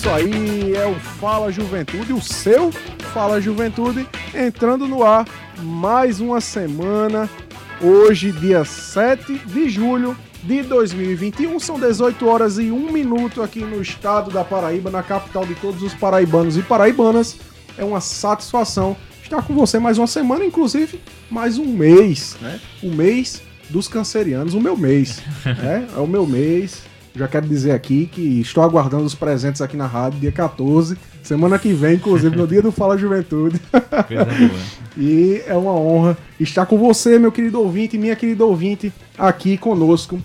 Isso aí, é o Fala Juventude, o seu Fala Juventude, entrando no ar mais uma semana. Hoje, dia 7 de julho de 2021, são 18 horas e 1 minuto aqui no estado da Paraíba, na capital de todos os paraibanos e paraibanas. É uma satisfação estar com você mais uma semana, inclusive mais um mês, né? O mês dos cancerianos, o meu mês, né? É o meu mês. Já quero dizer aqui que estou aguardando os presentes aqui na rádio, dia 14, semana que vem, inclusive no dia do Fala Juventude. Coisa boa. E é uma honra estar com você, meu querido ouvinte, minha querida ouvinte, aqui conosco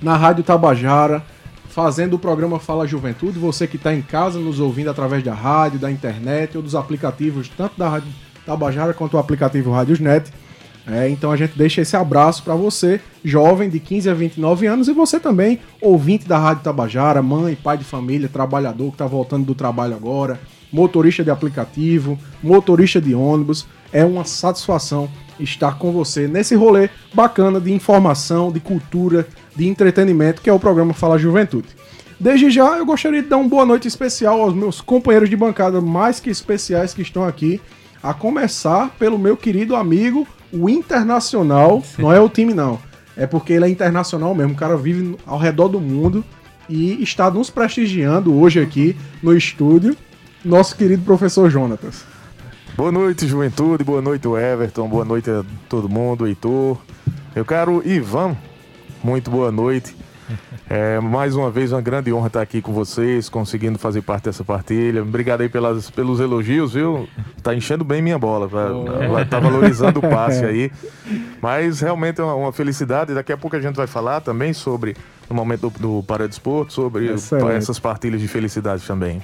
na Rádio Tabajara, fazendo o programa Fala Juventude. Você que está em casa nos ouvindo através da rádio, da internet ou dos aplicativos, tanto da Rádio Tabajara quanto o aplicativo Rádiosnet. É, então a gente deixa esse abraço para você, jovem de 15 a 29 anos, e você também, ouvinte da Rádio Tabajara, mãe, pai de família, trabalhador que está voltando do trabalho agora, motorista de aplicativo, motorista de ônibus. É uma satisfação estar com você nesse rolê bacana de informação, de cultura, de entretenimento, que é o programa Fala Juventude. Desde já, eu gostaria de dar uma boa noite especial aos meus companheiros de bancada mais que especiais que estão aqui, a começar pelo meu querido amigo, o Internacional. Não é o time, não. É porque ele é internacional mesmo. O cara vive ao redor do mundo e está nos prestigiando hoje aqui no estúdio, nosso querido professor Jonatas. Boa noite, juventude. Boa noite, Everton. Boa noite a todo mundo, Heitor. Eu quero Ivan. Muito boa noite. É, mais uma vez, uma grande honra estar aqui com vocês, conseguindo fazer parte dessa partilha. Obrigado aí pelas, pelos elogios, viu? Tá enchendo bem minha bola, pra, tá valorizando o passe aí. Mas realmente é uma, uma felicidade. Daqui a pouco a gente vai falar também sobre, no momento do, do Paradesporto, sobre Excelente. essas partilhas de felicidade também.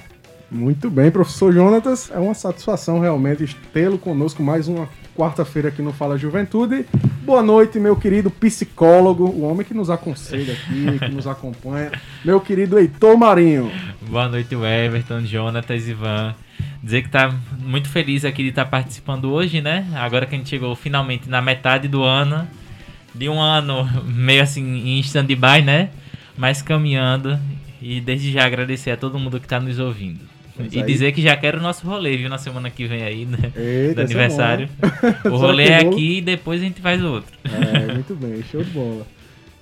Muito bem, professor Jonatas. É uma satisfação realmente tê-lo conosco mais uma quarta-feira aqui no Fala Juventude. Boa noite, meu querido psicólogo, o homem que nos aconselha aqui, que nos acompanha, meu querido Heitor Marinho. Boa noite, Everton, Jonatas, Ivan. Dizer que tá muito feliz aqui de estar participando hoje, né? Agora que a gente chegou finalmente na metade do ano, de um ano meio assim em stand-by, né? Mas caminhando. E desde já agradecer a todo mundo que está nos ouvindo. E aí- dizer que já quero o nosso rolê, viu? Na semana que vem aí, né? Eita, do é aniversário. o rolê é vou? aqui e depois a gente faz outro. É, muito bem, show de bola.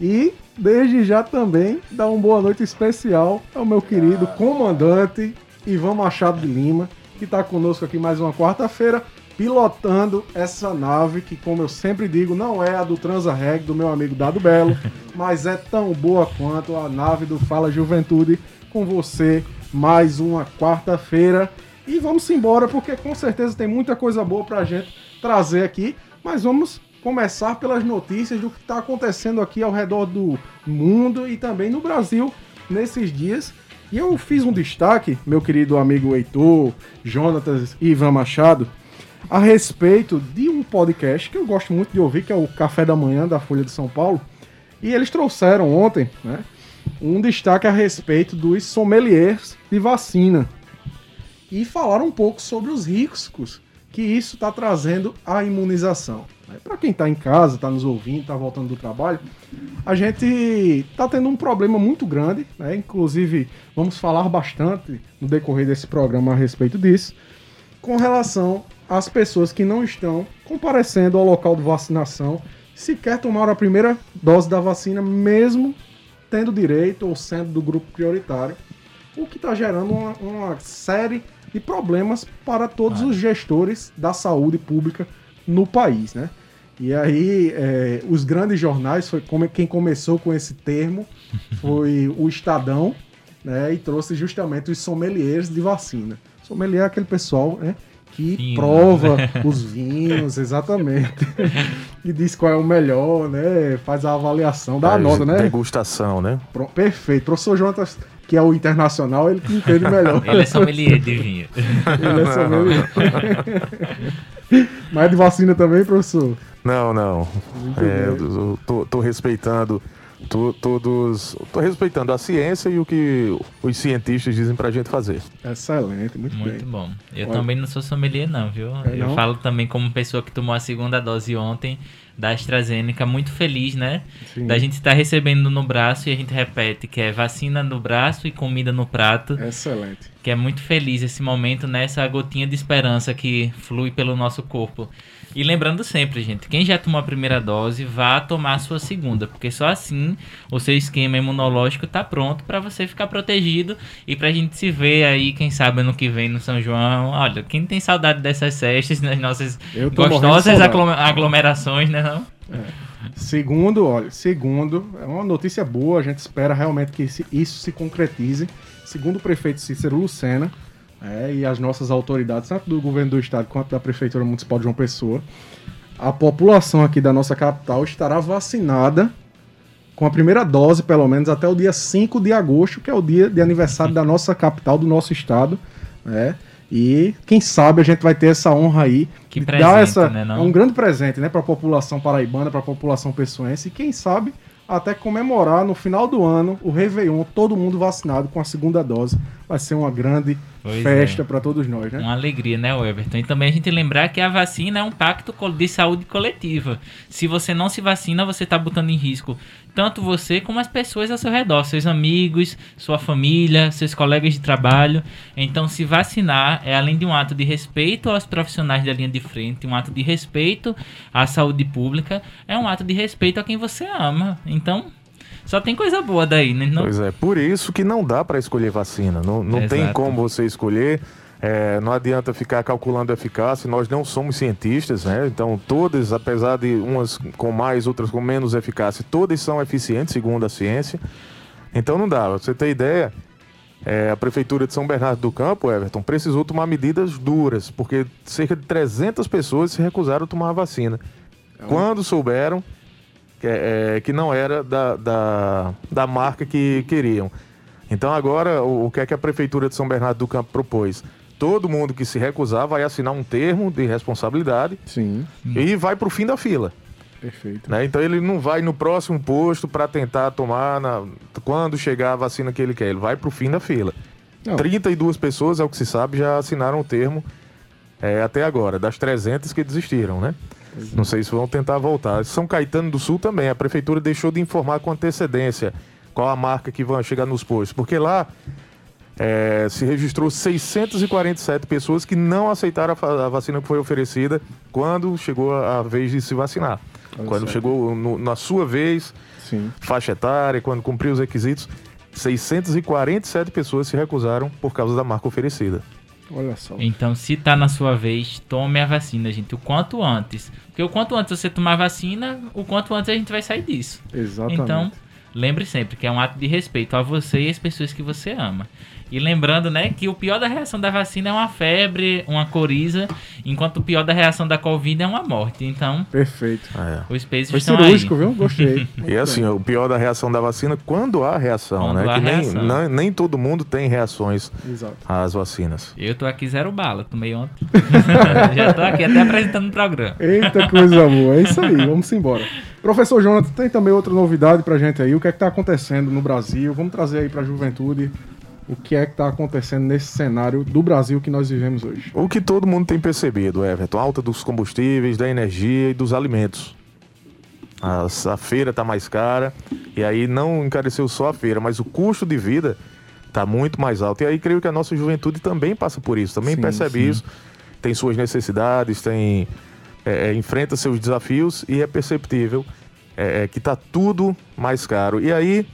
E desde já também dá uma boa noite especial ao meu querido comandante Ivan Machado de Lima, que está conosco aqui mais uma quarta-feira, pilotando essa nave que, como eu sempre digo, não é a do Transa Reg do meu amigo Dado Belo, mas é tão boa quanto a nave do Fala Juventude com você mais uma quarta-feira. E vamos embora, porque com certeza tem muita coisa boa pra gente trazer aqui, mas vamos começar pelas notícias do que está acontecendo aqui ao redor do mundo e também no Brasil nesses dias. E eu fiz um destaque, meu querido amigo Heitor, Jonatas e Ivan Machado, a respeito de um podcast que eu gosto muito de ouvir, que é o Café da Manhã da Folha de São Paulo. E eles trouxeram ontem né, um destaque a respeito dos sommeliers de vacina. E falaram um pouco sobre os riscos que isso está trazendo à imunização. Para quem está em casa, está nos ouvindo, está voltando do trabalho, a gente está tendo um problema muito grande, né? inclusive vamos falar bastante no decorrer desse programa a respeito disso, com relação às pessoas que não estão comparecendo ao local de vacinação, sequer tomaram a primeira dose da vacina, mesmo tendo direito ou sendo do grupo prioritário, o que está gerando uma, uma série de problemas para todos os gestores da saúde pública no país, né? E aí, é, os grandes jornais, foi como quem começou com esse termo, foi o Estadão, né? E trouxe justamente os sommeliers de vacina. Sommelier é aquele pessoal, né? Que Fino. prova os vinhos, exatamente. e diz qual é o melhor, né? Faz a avaliação, dá a Faz nota, né? Degustação, né? Pro- Perfeito. Professor Jonatas que é o internacional, ele que entende melhor. Ele é sommelier de vinho. ele é sommelier. Mas de vacina também, professor? Não, não. É, eu tô, tô respeitando to, todos. Tô respeitando a ciência e o que os cientistas dizem pra gente fazer. Excelente, muito, Muito bem. bom. Eu Olha. também não sou sommelier, não, viu? É, eu não? falo também como pessoa que tomou a segunda dose ontem da AstraZeneca, muito feliz, né? Sim. Da gente estar recebendo no braço e a gente repete que é vacina no braço e comida no prato. Excelente. Que é muito feliz esse momento, né? Essa gotinha de esperança que flui pelo nosso corpo. E lembrando sempre, gente, quem já tomou a primeira dose, vá tomar a sua segunda, porque só assim o seu esquema imunológico tá pronto para você ficar protegido e pra gente se ver aí, quem sabe ano que vem no São João. Olha, quem tem saudade dessas festas, nas nossas gostosas aglomerações, né? Não? Segundo, olha, segundo, é uma notícia boa, a gente espera realmente que isso se concretize. Segundo o prefeito Cícero Lucena é, e as nossas autoridades, tanto do governo do estado quanto da Prefeitura Municipal de João Pessoa, a população aqui da nossa capital estará vacinada com a primeira dose, pelo menos, até o dia 5 de agosto, que é o dia de aniversário da nossa capital, do nosso estado. né? E quem sabe a gente vai ter essa honra aí Que presente, dar essa, né, é um grande presente, né, para a população paraibana, para a população pessoense e quem sabe até comemorar no final do ano o Réveillon, todo mundo vacinado com a segunda dose. Vai ser uma grande Pois festa é. para todos nós, né? Uma alegria, né, Everton? E também a gente lembrar que a vacina é um pacto de saúde coletiva. Se você não se vacina, você está botando em risco tanto você como as pessoas ao seu redor, seus amigos, sua família, seus colegas de trabalho. Então, se vacinar é além de um ato de respeito aos profissionais da linha de frente, um ato de respeito à saúde pública, é um ato de respeito a quem você ama. Então, só tem coisa boa daí, né? Não... Pois é, por isso que não dá para escolher vacina. Não, não tem como você escolher. é, não adianta ficar calculando a eficácia. Nós não somos cientistas, né? Então, todas, apesar de umas com mais, outras com menos eficácia, todas são eficientes, segundo a ciência. Então, não dá. Pra você ter ideia, é, a Prefeitura de São Bernardo do Campo, Everton, precisou tomar medidas duras, porque cerca de 300 pessoas se recusaram a tomar a vacina. Quando souberam que, é, que não era da, da, da marca que queriam. Então agora, o, o que é que a Prefeitura de São Bernardo do Campo propôs? Todo mundo que se recusar vai assinar um termo de responsabilidade Sim, e vai para o fim da fila. perfeito. né? Então ele não vai no próximo posto para tentar tomar na- quando chegar a vacina que ele quer. Ele vai para o fim da fila. Não. 32 pessoas, é o que se sabe, já assinaram o termo é, até agora, das 300 que desistiram, né? Não sei se vão tentar voltar. São Caetano do Sul também, a prefeitura deixou de informar com antecedência qual a marca que vão chegar nos postos, porque lá é, se registrou 647 pessoas que não aceitaram a, vacina que foi oferecida quando chegou a, vez de se vacinar. Quando chegou no- na sua vez, Sim, faixa etária, quando cumpriu os requisitos, 647 pessoas se recusaram por causa da marca oferecida. Olha só. Então, se tá na sua vez, tome a vacina, gente, o quanto antes. Porque o quanto antes você tomar a vacina, o quanto antes a gente vai sair disso. Exatamente. Então, lembre sempre que é um ato de respeito a você e as pessoas que você ama. E lembrando, né, que o pior da reação da vacina é uma febre, uma coriza, enquanto o pior da reação da Covid é uma morte. Então, Perfeito. É. os pesos Foi estão cirúrgico, aí. viu? Gostei. E assim, o pior da reação da vacina, quando há reação, Quando né? há que nem, reação. não- nem todo mundo tem reações Exato. às vacinas. Eu tô aqui zero bala, tomei ontem. Já tô aqui até apresentando o programa. Eita, coisa boa. É isso aí, vamos embora. Professor Jonathan, tem também outra novidade pra gente aí. O que é que tá acontecendo no Brasil? Vamos trazer aí pra juventude o que é que tá acontecendo nesse cenário do Brasil que nós vivemos hoje. O que todo mundo tem percebido, Everton, alta dos combustíveis, da energia e dos alimentos. As- a feira está mais cara e aí não encareceu só a feira, mas o custo de vida está muito mais alto. E aí creio que a nossa juventude também passa por isso, também Sim, percebe sim. isso, tem suas necessidades, tem é, é, enfrenta seus desafios e é perceptível é, é, que está tudo mais caro. E aí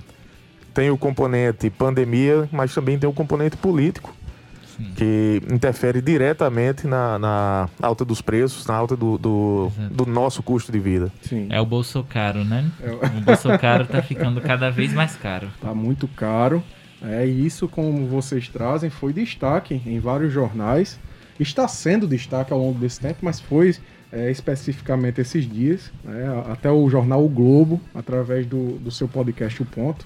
tem o componente pandemia, mas também tem o componente político Sim. que interfere diretamente na, na alta dos preços, na alta do, do, do nosso custo de vida. Sim. É o bolso caro, né? É o- O bolso caro tá ficando cada vez mais caro. Tá muito caro. É e isso, como vocês trazem, foi destaque em vários jornais. Está sendo destaque ao longo desse tempo, mas foi é, especificamente esses dias. né? Até o jornal O Globo, através do, do seu podcast O Ponto,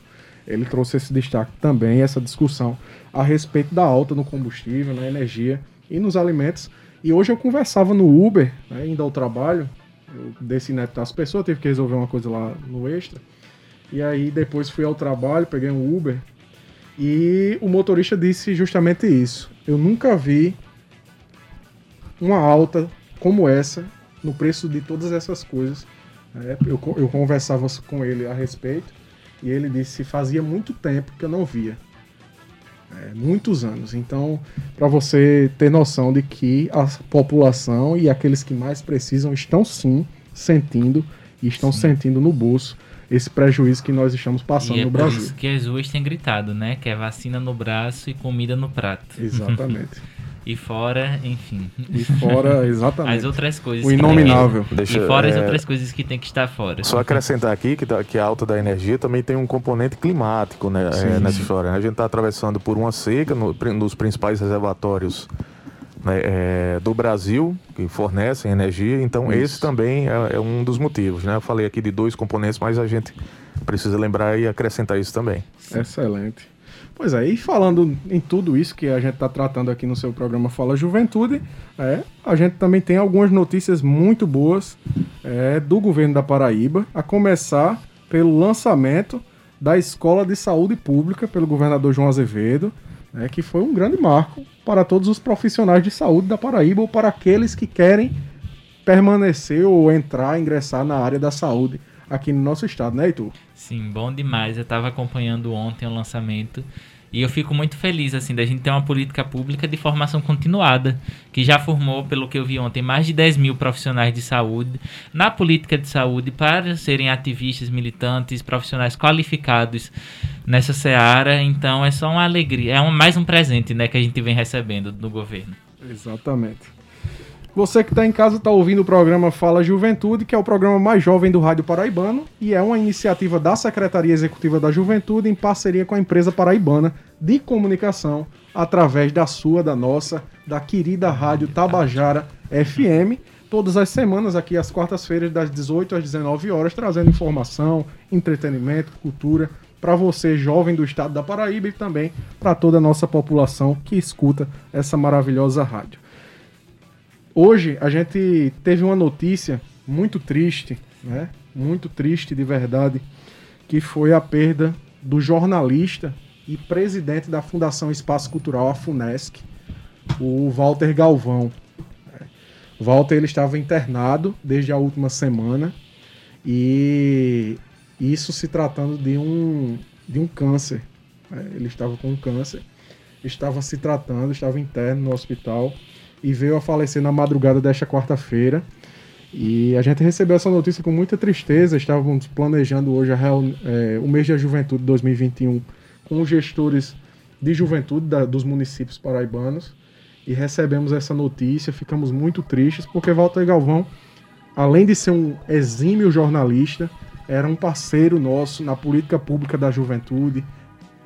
ele trouxe esse destaque também, essa discussão a respeito da alta no combustível, na energia e nos alimentos. E hoje eu conversava no Uber, né, indo ao trabalho, eu desci neto das pessoas, tive que resolver uma coisa lá no extra. E aí depois fui ao trabalho, peguei um Uber e o motorista disse justamente isso. Eu nunca vi uma alta como essa no preço de todas essas coisas. É, eu, eu conversava com ele a respeito e ele disse fazia muito tempo que eu não via. É, muitos anos. Então, para você ter noção de que a população e aqueles que mais precisam estão sim sentindo e estão sim. sentindo no bolso esse prejuízo que nós estamos passando é no Brasil. Por isso que as ruas têm gritado, né? Que é vacina no braço e comida no prato. Exatamente. E fora, enfim. E fora, exatamente. As outras coisas. O inominável. Que, Deixa, e fora é, as outras coisas que tem que estar fora. Só acrescentar aqui que, que a alta da energia também tem um componente climático né, sim, é, nessa sim. história. Né? A gente está atravessando por uma seca no, nos principais reservatórios né, é, do Brasil que fornecem energia. Então, Isso. esse também é, é, um dos motivos. Né? Eu falei aqui de dois componentes, mas a gente precisa lembrar e acrescentar isso também. Excelente. Pois é, e falando em tudo isso que a gente está tratando aqui no seu programa Fala Juventude, é, a gente também tem algumas notícias muito boas é, do governo da Paraíba, a começar pelo lançamento da Escola de Saúde Pública pelo governador João Azevedo, é, que foi um grande marco para todos os profissionais de saúde da Paraíba ou para aqueles que querem permanecer ou entrar, ingressar na área da saúde aqui no nosso estado, né, Heitor? Sim, bom demais. Eu estava acompanhando ontem o lançamento e eu fico muito feliz assim da gente ter uma política pública de formação continuada, que já formou, pelo que eu vi ontem, mais de 10 mil profissionais de saúde na política de saúde para serem ativistas, militantes, profissionais qualificados nessa seara. Então é só uma alegria, é um, mais um presente né, que a gente vem recebendo do governo. Exatamente. Você que está em casa está ouvindo o programa Fala Juventude, que é o programa mais jovem do Rádio Paraibano e é uma iniciativa da Secretaria Executiva da Juventude em parceria com a empresa paraibana de comunicação, através da sua, da nossa, da querida Rádio Tabajara FM. Todas as semanas, aqui às quartas-feiras, das 18 às 19 horas, trazendo informação, entretenimento, cultura para você, jovem do estado da Paraíba, e também para toda a nossa população que escuta essa maravilhosa rádio. Hoje a gente teve uma notícia muito triste, né? Muito triste de verdade, que foi a perda do jornalista e presidente da Fundação Espaço Cultural, a FUNESC, o Walter Galvão. Walter ele estava internado desde a última semana e isso se tratando de um, de um câncer. Né? Ele estava com um câncer, estava se tratando, estava interno no hospital e veio a falecer na madrugada desta quarta-feira. E a gente recebeu essa notícia com muita tristeza. Estávamos planejando hoje é, o mês da juventude 2021 com os gestores de juventude da, dos municípios paraibanos e recebemos essa notícia. Ficamos muito tristes porque Walter Galvão, além de ser um exímio jornalista, era um parceiro nosso na política pública da juventude.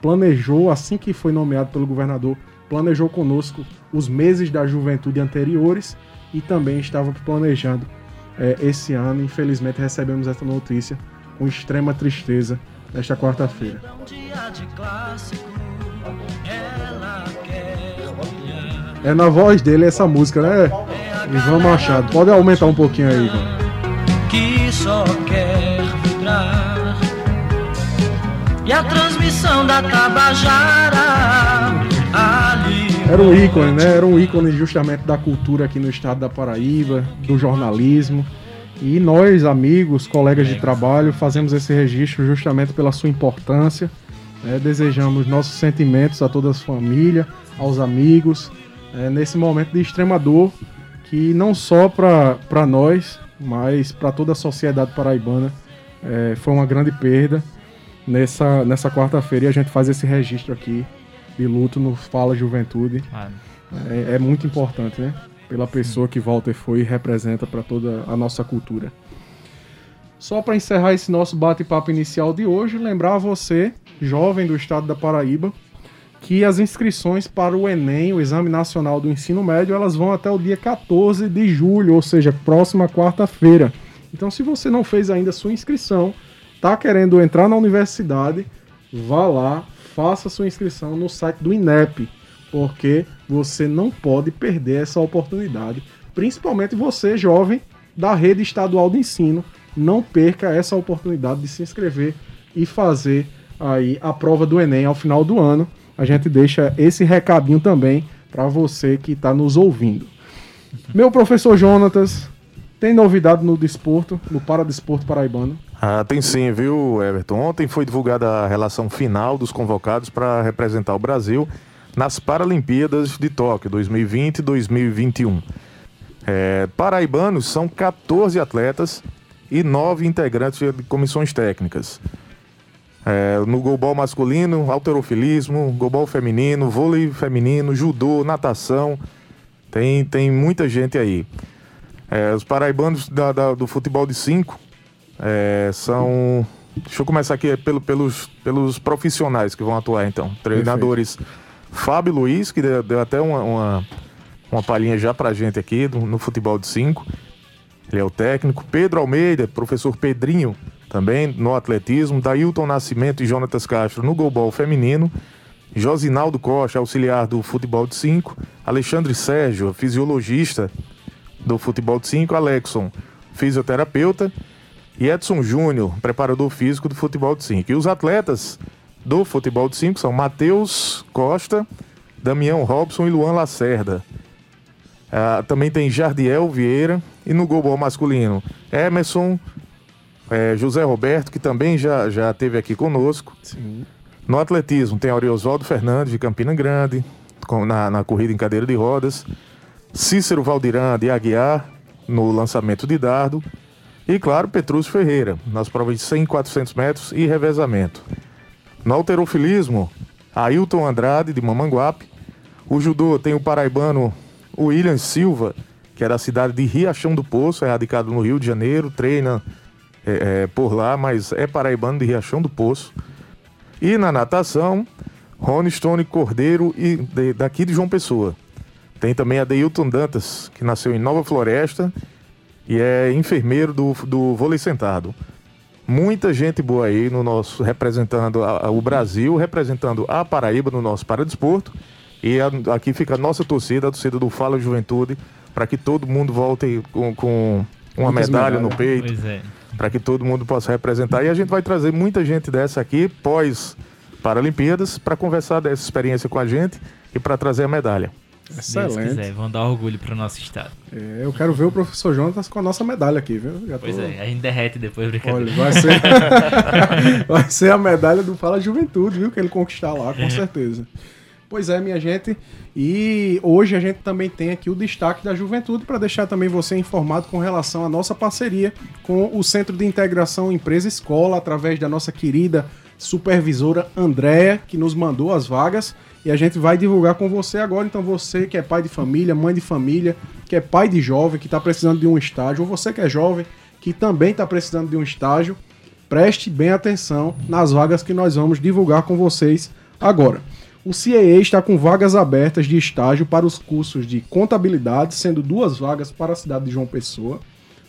Planejou, assim que foi nomeado pelo governador, planejou conosco os meses da juventude anteriores e também estava planejando é, esse ano. Infelizmente recebemos essa notícia com extrema tristeza nesta quarta-feira. É na voz dele essa música, né? Ivan Machado. Pode aumentar um pouquinho aí, Ivan. Que só quer vibrar. E a transmissão da Tabajara era um ícone, né? Era um ícone justamente da cultura aqui no estado da Paraíba, do jornalismo. E nós, amigos, colegas de trabalho, fazemos esse registro justamente pela sua importância. Né? Desejamos nossos sentimentos a toda a família, aos amigos, é, nesse momento de extrema dor, que não só para nós, mas para toda a sociedade paraibana é, foi uma grande perda. Nessa, nessa quarta-feira e a gente faz esse registro aqui de luto no Fala Juventude. É, é, muito importante, né? Pela pessoa que Walter foi e representa para toda a nossa cultura. Só para encerrar esse nosso bate-papo inicial de hoje, lembrar a você, jovem do estado da Paraíba, que as inscrições para o Enem, o Exame Nacional do Ensino Médio, elas vão até o dia 14 de julho, ou seja, próxima quarta-feira. Então, se você não fez ainda a sua inscrição, está querendo entrar na universidade, vá lá, faça sua inscrição no site do INEP, porque você não pode perder essa oportunidade, principalmente você, jovem da rede estadual de ensino, não perca essa oportunidade de se inscrever e fazer aí a prova do Enem ao final do ano. A gente deixa esse recadinho também para você que está nos ouvindo. Meu professor Jonatas, tem novidade no desporto, no Paradesporto Paraibano? Ah, tem sim, viu, Everton? Ontem foi divulgada a relação final dos convocados para representar o Brasil nas Paralimpíadas de Tóquio 2020 e 2021. É, paraibanos são 14 atletas e 9 integrantes de comissões técnicas. É, no golbol masculino, alterofilismo, golbol feminino, vôlei feminino, judô, natação. Tem, tem muita gente aí. É, os paraibanos da, da, do futebol de 5 é, são. Deixa eu começar aqui pelo, pelos, pelos profissionais que vão atuar então. Treinadores Perfeito. Fábio Luiz, que deu, deu até uma, uma, uma palhinha já pra gente aqui no, no futebol de 5. Ele é o técnico. Pedro Almeida, professor Pedrinho, também no atletismo. Dailton Nascimento e Jonatas Castro no golbol feminino. Josinaldo Costa, auxiliar do futebol de 5. Alexandre Sérgio, fisiologista do futebol de 5. Alexson, fisioterapeuta. E Edson Júnior, preparador físico do futebol de 5. E os atletas do futebol de 5 são Matheus Costa, Damião Robson e Luan Lacerda. Uh, também tem Jardiel Vieira e no golbol masculino Emerson, é, José Roberto, que também já, já teve aqui conosco. Sim. No atletismo tem Auriosvaldo Fernandes de Campina Grande, com, na, na corrida em cadeira de rodas. Cícero Valdirã de Aguiar no lançamento de dardo. E claro, Petrúcio Ferreira nas provas de 100 e 400 metros e revezamento. No alterofilismo, Ailton Andrade de Mamanguape. O judô tem o paraibano William Silva, que é da cidade de Riachão do Poço, é radicado no Rio de Janeiro, treina é, é, por lá, mas é paraibano de Riachão do Poço. E na natação, Rony Stone Cordeiro e de, daqui de João Pessoa. Tem também a Deilton Dantas, que nasceu em Nova Floresta e é enfermeiro do, do vôlei sentado. Muita gente boa aí no nosso representando a, a, o Brasil, representando a Paraíba no nosso paradesporto. E a, aqui fica a nossa torcida, a torcida do Fala Juventude, para que todo mundo volte com, com uma Muitas medalha no peito. É. Para que todo mundo possa representar. E a gente vai trazer muita gente dessa aqui, pós Paralimpíadas, para conversar dessa experiência com a gente e para trazer a medalha. Excelente. Se quiser, vão dar orgulho para o nosso estado. É, eu quero ver o professor Jonas com a nossa medalha aqui, viu? Já pois tô... é, a gente derrete depois, brincadeira. Olha, vai ser... vai ser a medalha do Fala Juventude, viu? Que ele conquistar lá, com certeza. Pois é, minha gente. E hoje a gente também tem aqui o destaque da juventude para deixar também você informado com relação à nossa parceria com o Centro de Integração Empresa Escola, através da nossa querida supervisora Andréa, que nos mandou as vagas. E a gente vai divulgar com você agora. Então, você que é pai de família, mãe de família, que é pai de jovem, que está precisando de um estágio, ou você que é jovem, que também está precisando de um estágio, preste bem atenção nas vagas que nós vamos divulgar com vocês agora. O CAA está com vagas abertas de estágio para os cursos de contabilidade, sendo duas vagas para a cidade de João Pessoa.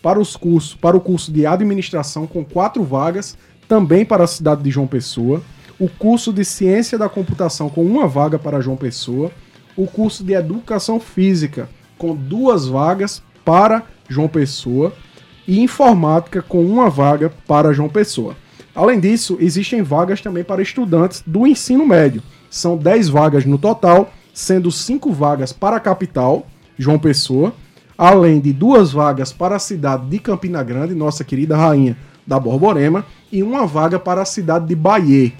Para os cursos, para o curso de administração com quatro vagas, também para a cidade de João Pessoa. O curso de ciência da computação com uma vaga para João Pessoa. O curso de educação física com duas vagas para João Pessoa e informática com uma vaga para João Pessoa. Além disso, existem vagas também para estudantes do ensino médio são 10 vagas no total, sendo 5 vagas para a capital, João Pessoa, além de duas vagas para a cidade de Campina Grande, nossa querida rainha da Borborema, e uma vaga para a cidade de Bahia.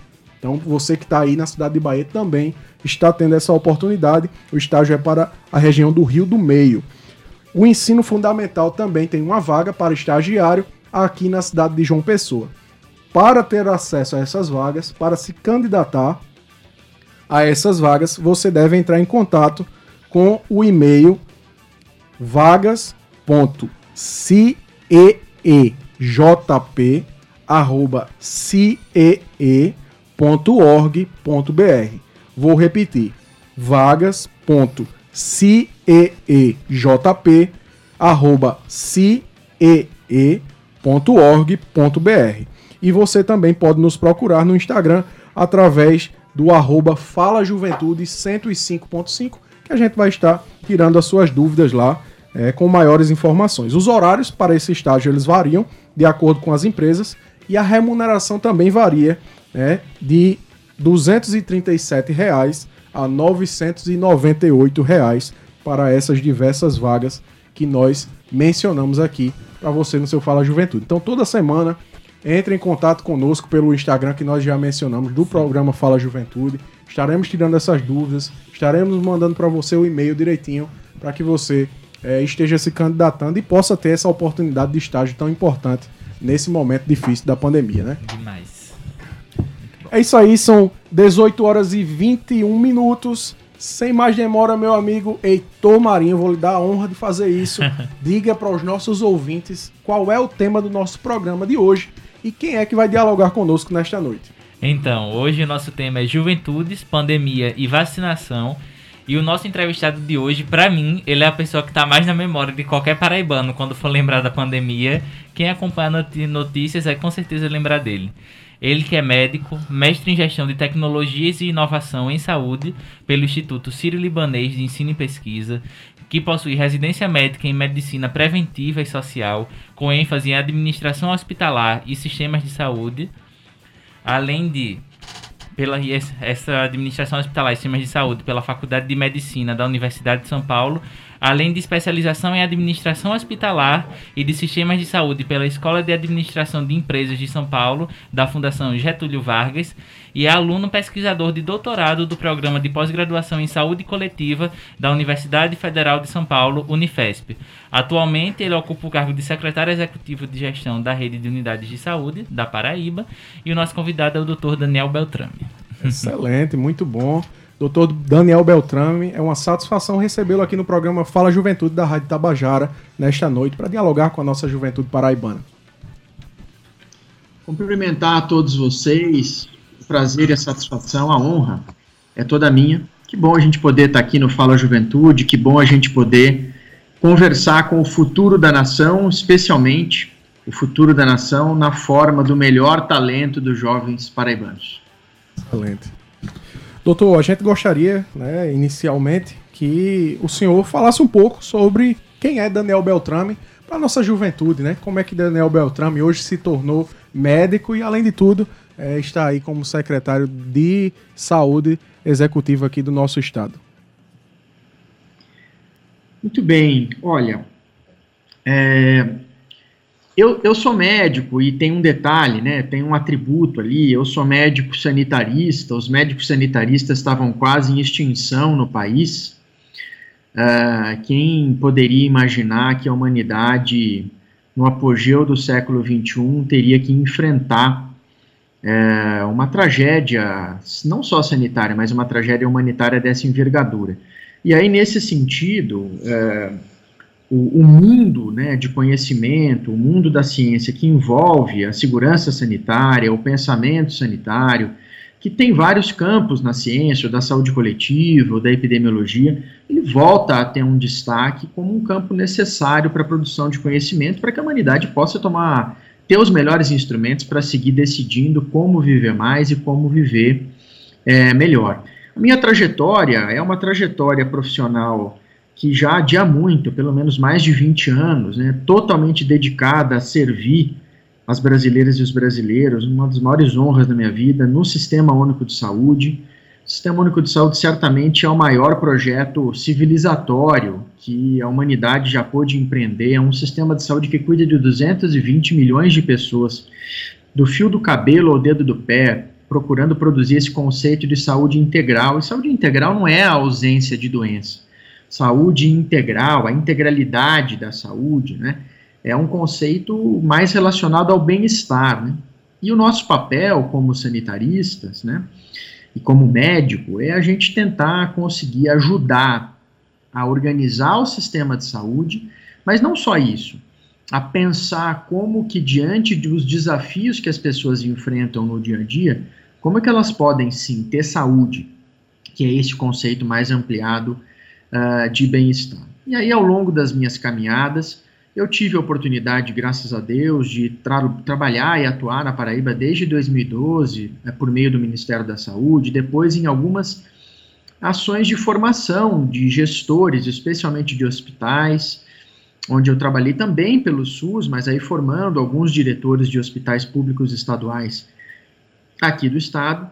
Então, você que está aí na cidade de Bahia também está tendo essa oportunidade. O estágio é para a região do Rio do Meio. O ensino fundamental também tem uma vaga para estagiário aqui na cidade de João Pessoa. Para ter acesso a essas vagas, para se candidatar, a essas vagas, você deve entrar em contato com o e-mail vagas.ceejp@cee.org.br. Vou repetir: vagas.ceejp@cee.org.br. E você também pode nos procurar no Instagram através do arroba Fala Juventude 105.5, que a gente vai estar tirando as suas dúvidas lá é, com maiores informações. Os horários para esse estágio eles variam de acordo com as empresas e a remuneração também varia né, de 237 reais a 998 reais para essas diversas vagas que nós mencionamos aqui para você no seu Fala Juventude. Então toda semana entre em contato conosco pelo Instagram que nós já mencionamos do programa Fala Juventude. Estaremos tirando essas dúvidas, estaremos mandando para você o e-mail direitinho para que você é, esteja se candidatando e possa ter essa oportunidade de estágio tão importante nesse momento difícil da pandemia, né? Demais. É isso aí, são 18 horas e 21 minutos. Sem mais demora, meu amigo Heitor Marinho, vou lhe dar a honra de fazer isso. Diga para os nossos ouvintes qual é o tema do nosso programa de hoje e quem é que vai dialogar conosco nesta noite. Então, hoje o nosso tema é Juventudes, Pandemia e Vacinação. E o nosso entrevistado de hoje, para mim, ele é a pessoa que tá mais na memória de qualquer paraibano quando for lembrar da pandemia. Quem acompanha notícias vai com certeza lembrar dele. Ele que é médico, mestre em gestão de tecnologias e inovação em saúde pelo Instituto Sírio-Libanês de Ensino e Pesquisa, que possui residência médica em medicina preventiva e social, com ênfase em administração hospitalar e sistemas de saúde, além de pela essa administração hospitalar e sistemas de saúde pela Faculdade de Medicina da Universidade de São Paulo, além de especialização em administração hospitalar e de sistemas de saúde pela Escola de Administração de Empresas de São Paulo, da Fundação Getúlio Vargas, e é aluno pesquisador de doutorado do Programa de Pós-Graduação em Saúde Coletiva da Universidade Federal de São Paulo, Unifesp. Atualmente, ele ocupa o cargo de secretário executivo de gestão da Rede de Unidades de Saúde da Paraíba, e o nosso convidado é o Dr. Daniel Beltrame. Excelente, muito bom. Doutor Daniel Beltrame, é uma satisfação recebê-lo aqui no programa Fala Juventude da Rádio Tabajara nesta noite para dialogar com a nossa juventude paraibana. Cumprimentar a todos vocês, o prazer e a satisfação, a honra é toda minha. Que bom a gente poder estar aqui no Fala Juventude, que bom a gente poder conversar com o futuro da nação, especialmente o futuro da nação na forma do melhor talento dos jovens paraibanos. Excelente. Doutor, a gente gostaria, né, inicialmente, que o senhor falasse um pouco sobre quem é Daniel Beltrame para nossa juventude, né? Como é que Daniel Beltrame hoje se tornou médico e, além de tudo, é, está aí como secretário de saúde executivo aqui do nosso estado. Muito bem, olha, é, eu, eu sou médico e tem um detalhe, né? Tem um atributo ali. Eu sou médico sanitarista. Os médicos sanitaristas estavam quase em extinção no país. Uh, quem poderia imaginar que a humanidade, no apogeu do século XXI, teria que enfrentar uh, uma tragédia, não só sanitária, mas uma tragédia humanitária dessa envergadura? E aí, nesse sentido. Uh, o, o, mundo né, de conhecimento, o mundo da ciência que envolve a segurança sanitária, o pensamento sanitário, que tem vários campos na ciência, da saúde coletiva, da epidemiologia, ele volta a ter um destaque como um campo necessário para a produção de conhecimento, para que a humanidade possa tomar, ter os melhores instrumentos para seguir decidindo como viver mais e como viver é, melhor. A minha trajetória é uma trajetória profissional que já há muito, pelo menos mais de 20 anos, né, totalmente dedicada a servir as brasileiras e os brasileiros, uma das maiores honras da minha vida, no Sistema Único de Saúde. O Sistema Único de Saúde certamente é o maior projeto civilizatório que a humanidade já pôde empreender. É um sistema de saúde que cuida de 220 milhões de pessoas, do fio do cabelo ao dedo do pé, procurando produzir esse conceito de saúde integral. E saúde integral não é a ausência de doença saúde integral, a integralidade da saúde, né? É um conceito mais relacionado ao bem-estar, né? E o nosso papel como sanitaristas, né? E como médico é a gente tentar conseguir ajudar a organizar o sistema de saúde, mas não só isso, a pensar como que diante dos desafios que as pessoas enfrentam no dia a dia, como é que elas podem sim ter saúde, que é esse conceito mais ampliado uh, de bem-estar. E aí, ao longo das minhas caminhadas, Eu tive a oportunidade, graças a Deus, de tra trabalhar e atuar na Paraíba desde 2012, é, por meio do Ministério da Saúde, depois em algumas ações de formação de gestores, especialmente de hospitais, onde eu trabalhei também pelo SUS, mas aí formando alguns diretores de hospitais públicos estaduais aqui do estado,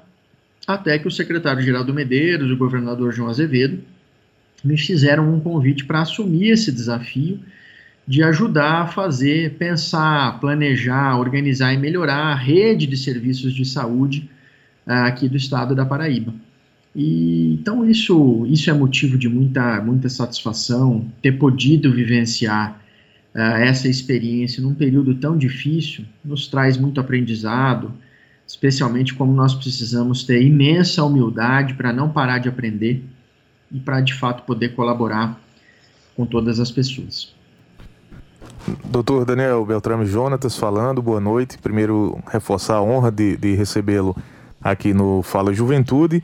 até que o secretário-geral do Medeiros, o governador João Azevedo, me fizeram um convite para assumir esse desafio de ajudar a fazer, pensar, planejar, organizar e melhorar a rede de serviços de saúde uh, aqui do estado da Paraíba. E, então isso, isso é motivo de muita, muita satisfação ter podido vivenciar uh, essa experiência num período tão difícil, nos traz muito aprendizado, especialmente como nós precisamos ter imensa humildade para não parar de aprender e para de fato poder colaborar com todas as pessoas. Doutor Daniel Beltrame Jonatas falando, boa noite. Primeiro, reforçar a honra de, de recebê-lo aqui no Fala Juventude.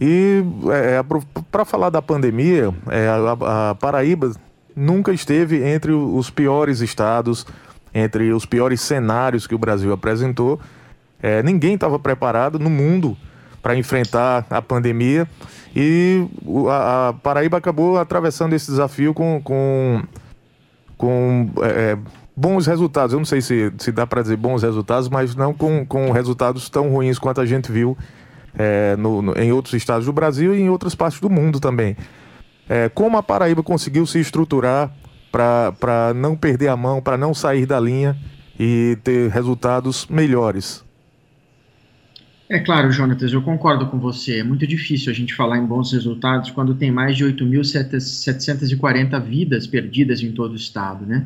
E é, é para falar da pandemia, é, a, a, Paraíba nunca esteve entre os piores estados, entre os piores cenários que o Brasil apresentou. É, ninguém estava preparado no mundo para enfrentar a pandemia e a, a, Paraíba acabou atravessando esse desafio com, com com é, é, bons resultados. Eu não sei se, se dá para dizer bons resultados, mas não com, com resultados tão ruins quanto a gente viu é, no, no, em outros estados do Brasil e em outras partes do mundo também. É, como a Paraíba conseguiu se estruturar para não perder a mão, para não sair da linha e ter resultados melhores? É claro, Jonatas, eu concordo com você. É muito difícil a gente falar em bons resultados quando tem mais de 8.740 vidas perdidas em todo o estado, né?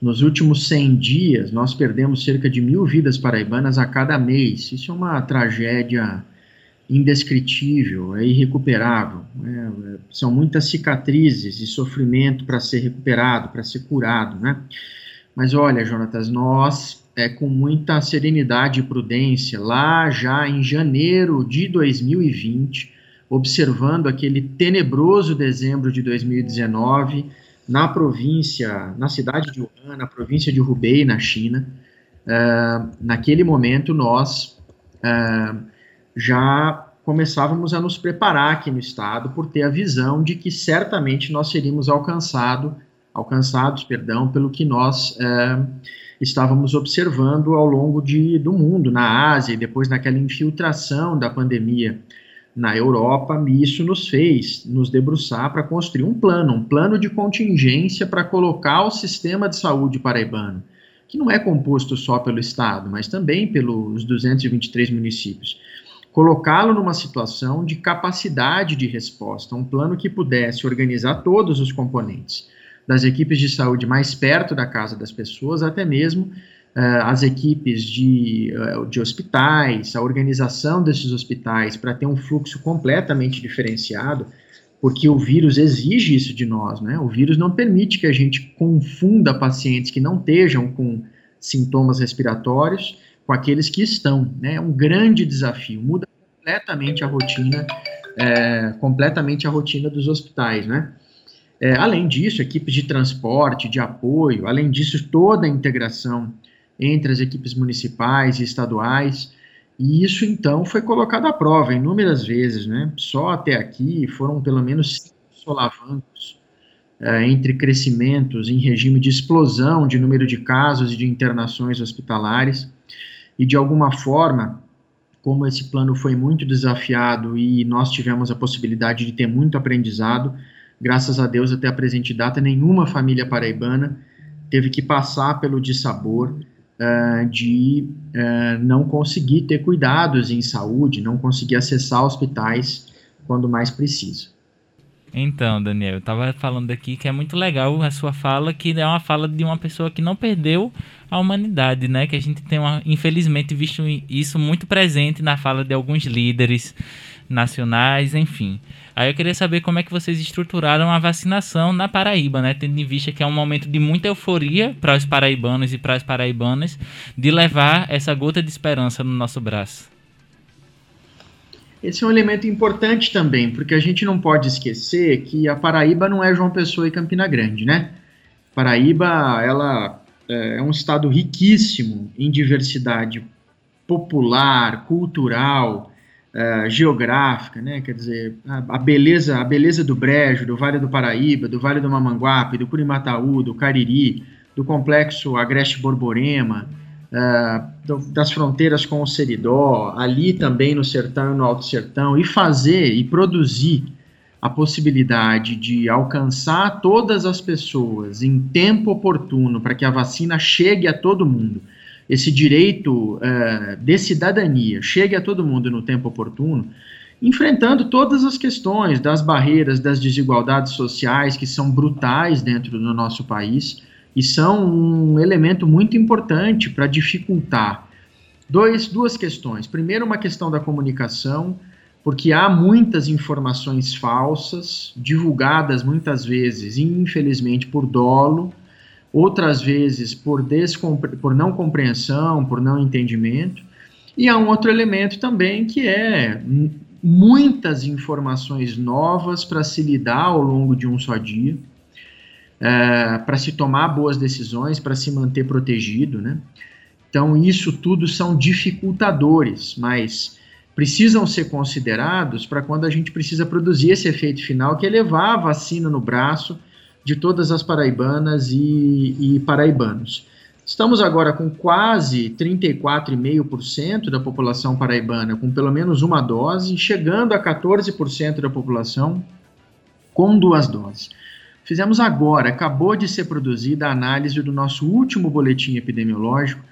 Nos últimos 100 dias, nós perdemos cerca de mil vidas paraibanas a cada mês. Isso é uma tragédia indescritível, é irrecuperável. Né? São muitas cicatrizes e sofrimento para ser recuperado, para ser curado, né? Mas olha, Jonatas, nós é, com muita serenidade e prudência, lá já em janeiro de 2020, observando aquele tenebroso dezembro de 2019, na província, na cidade de Wuhan, na província de Hubei, na China. Uh, naquele momento, nós uh, já começávamos a nos preparar aqui no estado por ter a visão de que certamente nós seríamos alcançado, alcançados, perdão, pelo que nós uh, estávamos observando ao longo de, do mundo, na Ásia, e depois naquela infiltração da pandemia na Europa, isso nos fez nos debruçar para construir um plano, um plano de contingência para colocar o sistema de saúde paraibano, que não é composto só pelo Estado, mas também pelos 223 municípios. Colocá-lo numa situação de capacidade de resposta, um plano que pudesse organizar todos os componentes das equipes de saúde mais perto da casa das pessoas, até mesmo uh, as equipes de, uh, de hospitais, a organização desses hospitais para ter um fluxo completamente diferenciado, porque o vírus exige isso de nós, né? O vírus não permite que a gente confunda pacientes que não estejam com sintomas respiratórios com aqueles que estão, né? É um grande desafio, muda completamente a rotina, é, completamente a rotina dos hospitais, né? É, além disso, equipes de transporte, de apoio, além disso, toda a integração entre as equipes municipais e estaduais. E isso, então, foi colocado à prova inúmeras vezes, né? Só até aqui foram pelo menos cinco solavancos é, entre crescimentos em regime de explosão de número de casos e de internações hospitalares. E, de alguma forma, como esse plano foi muito desafiado e nós tivemos a possibilidade de ter muito aprendizado, graças a Deus, até a presente data, nenhuma família paraibana teve que passar pelo dissabor uh, de uh, não conseguir ter cuidados em saúde, não conseguir acessar hospitais quando mais precisa. Então, Daniel, eu estava falando aqui que é muito legal a sua fala, que é uma fala de uma pessoa que não perdeu a humanidade, né? Que a gente tem, uma, infelizmente, visto isso muito presente na fala de alguns líderes nacionais, enfim. Aí eu queria saber como é que vocês estruturaram a vacinação na Paraíba, né? Tendo em vista que é um momento de muita euforia para os paraibanos e para as paraibanas de levar essa gota de esperança no nosso braço. Esse é um elemento importante também, porque a gente não pode esquecer que a Paraíba não é João Pessoa e Campina Grande, né? Paraíba, ela é, é um estado riquíssimo em diversidade popular, cultural, uh, geográfica, né? Quer dizer, a, a, beleza, a beleza do Brejo, do Vale do Paraíba, do Vale do Mamanguape, do Curimataú, do Cariri, do complexo Agreste Borborema, uh, do, das fronteiras com o Seridó, ali também no Sertão e no Alto Sertão, e fazer e produzir a possibilidade de alcançar todas as pessoas em tempo oportuno para que a vacina chegue a todo mundo esse direito uh, de cidadania chegue a todo mundo no tempo oportuno, enfrentando todas as questões das barreiras, das desigualdades sociais que são brutais dentro do nosso país e são um elemento muito importante para dificultar dois, duas questões. Primeiro, uma questão da comunicação, porque há muitas informações falsas, divulgadas muitas vezes, infelizmente, por dolo, outras vezes por, por não compreensão, por não entendimento. E há um outro elemento também que é muitas informações novas para se lidar ao longo de um só dia, é, para se tomar boas decisões, para se manter protegido, né? Então, isso tudo são dificultadores, mas precisam ser considerados para quando a gente precisa produzir esse efeito final, que é levar a vacina no braço de todas as paraibanas e, e paraibanos. Estamos agora com quase 34,5% da população paraibana com pelo menos uma dose, chegando a 14% da população com duas doses. Fizemos agora, acabou de ser produzida a análise do nosso último boletim epidemiológico,